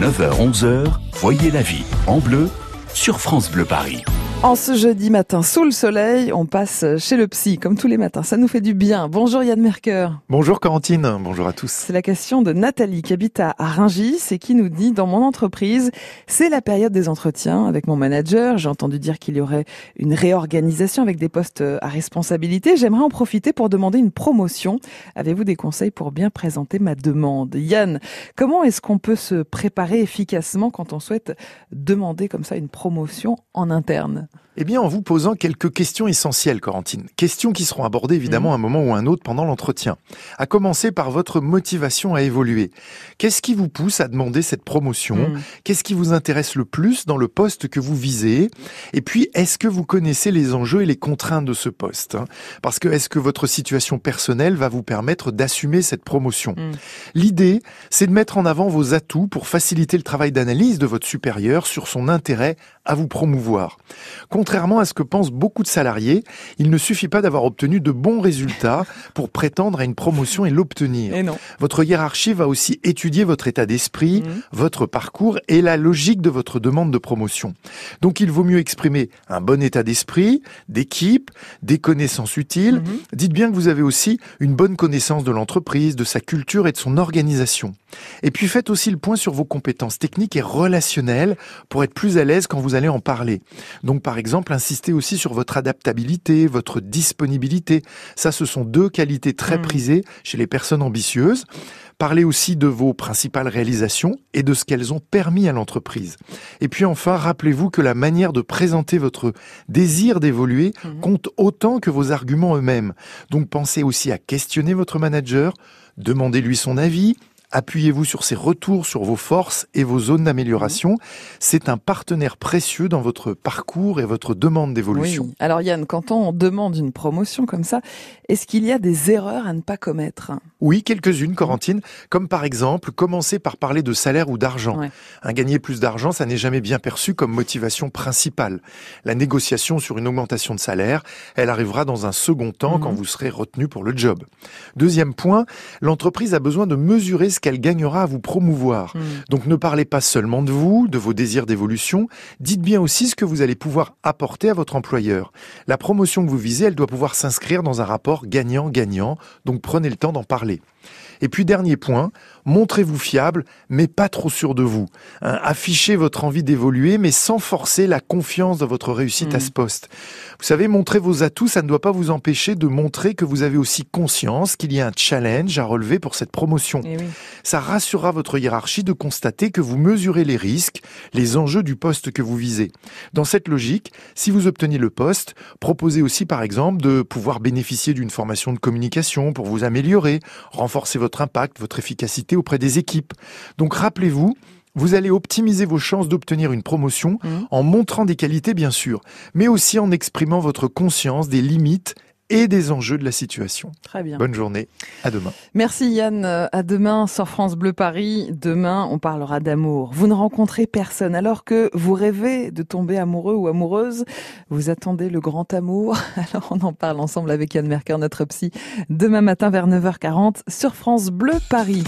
9h-11h, voyez la vie en bleu sur France Bleu Paris. En ce jeudi matin, sous le soleil, on passe chez le psy, comme tous les matins. Ça nous fait du bien. Bonjour Yann Merker. Bonjour Corentine, bonjour à tous. C'est la question de Nathalie qui habite à Rungis et qui nous dit, dans mon entreprise, c'est la période des entretiens avec mon manager. J'ai entendu dire qu'il y aurait une réorganisation avec des postes à responsabilité. J'aimerais en profiter pour demander une promotion. Avez-vous des conseils pour bien présenter ma demande? Yann, comment est-ce qu'on peut se préparer efficacement quand on souhaite demander comme ça une promotion en interne? Eh bien, en vous posant quelques questions essentielles, Corentine. Questions qui seront abordées évidemment à un moment ou un autre pendant l'entretien. À commencer par votre motivation à évoluer. Qu'est-ce qui vous pousse à demander cette promotion Mm. Qu'est-ce qui vous intéresse le plus dans le poste que vous visez Et puis, est-ce que vous connaissez les enjeux et les contraintes de ce poste hein? Parce que est-ce que votre situation personnelle va vous permettre d'assumer cette promotion? Mm. L'idée, c'est de mettre en avant vos atouts pour faciliter le travail d'analyse de votre supérieur sur son intérêt à vous promouvoir. Contrairement à ce que pensent beaucoup de salariés, il ne suffit pas d'avoir obtenu de bons résultats pour prétendre à une promotion et l'obtenir. Votre hiérarchie va aussi étudier votre état d'esprit, Mhm. votre parcours et la logique de votre demande de promotion. Donc il vaut mieux exprimer un bon état d'esprit, d'équipe, des connaissances utiles. Mhm. Dites bien que vous avez aussi une bonne connaissance de l'entreprise, de sa culture et de son organisation. Et puis faites aussi le point sur vos compétences techniques et relationnelles pour être plus à l'aise quand vous allez en parler. Donc par exemple, insistez aussi sur votre adaptabilité, votre disponibilité. Ça, ce sont deux qualités très Mm. prisées chez les personnes ambitieuses. Parlez aussi de vos principales réalisations et de ce qu'elles ont permis à l'entreprise. Et puis enfin, rappelez-vous que la manière de présenter votre désir d'évoluer Mhm. compte autant que vos arguments eux-mêmes. Donc pensez aussi à questionner votre manager, demandez-lui son avis, appuyez-vous sur ses retours sur vos forces et vos zones d'amélioration. C'est un partenaire précieux dans votre parcours et votre demande d'évolution. Oui. Alors Yann, quand on demande une promotion comme ça, est-ce qu'il y a des erreurs à ne pas commettre? Oui, quelques-unes, Corentine, comme par exemple commencer par parler de salaire ou d'argent. Ouais. Un gagner plus d'argent, ça n'est jamais bien perçu comme motivation principale. La négociation sur une augmentation de salaire, elle arrivera dans un second temps Mhm. quand vous serez retenu pour le job. Deuxième point, l'entreprise a besoin de mesurer ce qu'elle gagnera à vous promouvoir. Mm. Donc ne parlez pas seulement de vous, de vos désirs d'évolution, dites bien aussi ce que vous allez pouvoir apporter à votre employeur. La promotion que vous visez, elle doit pouvoir s'inscrire dans un rapport gagnant-gagnant, donc prenez le temps d'en parler. Et puis dernier point, montrez-vous fiable, mais pas trop sûr de vous. Hein, affichez votre envie d'évoluer, mais sans forcer la confiance dans votre réussite à Mhm. ce poste. Vous savez, montrer vos atouts, ça ne doit pas vous empêcher de montrer que vous avez aussi conscience qu'il y a un challenge à relever pour cette promotion. Eh oui. Ça rassurera votre hiérarchie de constater que vous mesurez les risques, les enjeux du poste que vous visez. Dans cette logique, si vous obtenez le poste, proposez aussi par exemple de pouvoir bénéficier d'une formation de communication pour vous améliorer, renforcer votre impact, votre efficacité auprès des équipes. Donc rappelez-vous, vous allez optimiser vos chances d'obtenir une promotion Mhm. en montrant des qualités bien sûr, mais aussi en exprimant votre conscience des limites et des enjeux de la situation. Très bien. Bonne journée, à demain. Merci Yann. À demain sur France Bleu Paris. Demain, on parlera d'amour. Vous ne rencontrez personne alors que vous rêvez de tomber amoureux ou amoureuse. Vous attendez le grand amour. Alors on en parle ensemble avec Yann Merker, notre psy, demain matin vers 9h40 sur France Bleu Paris.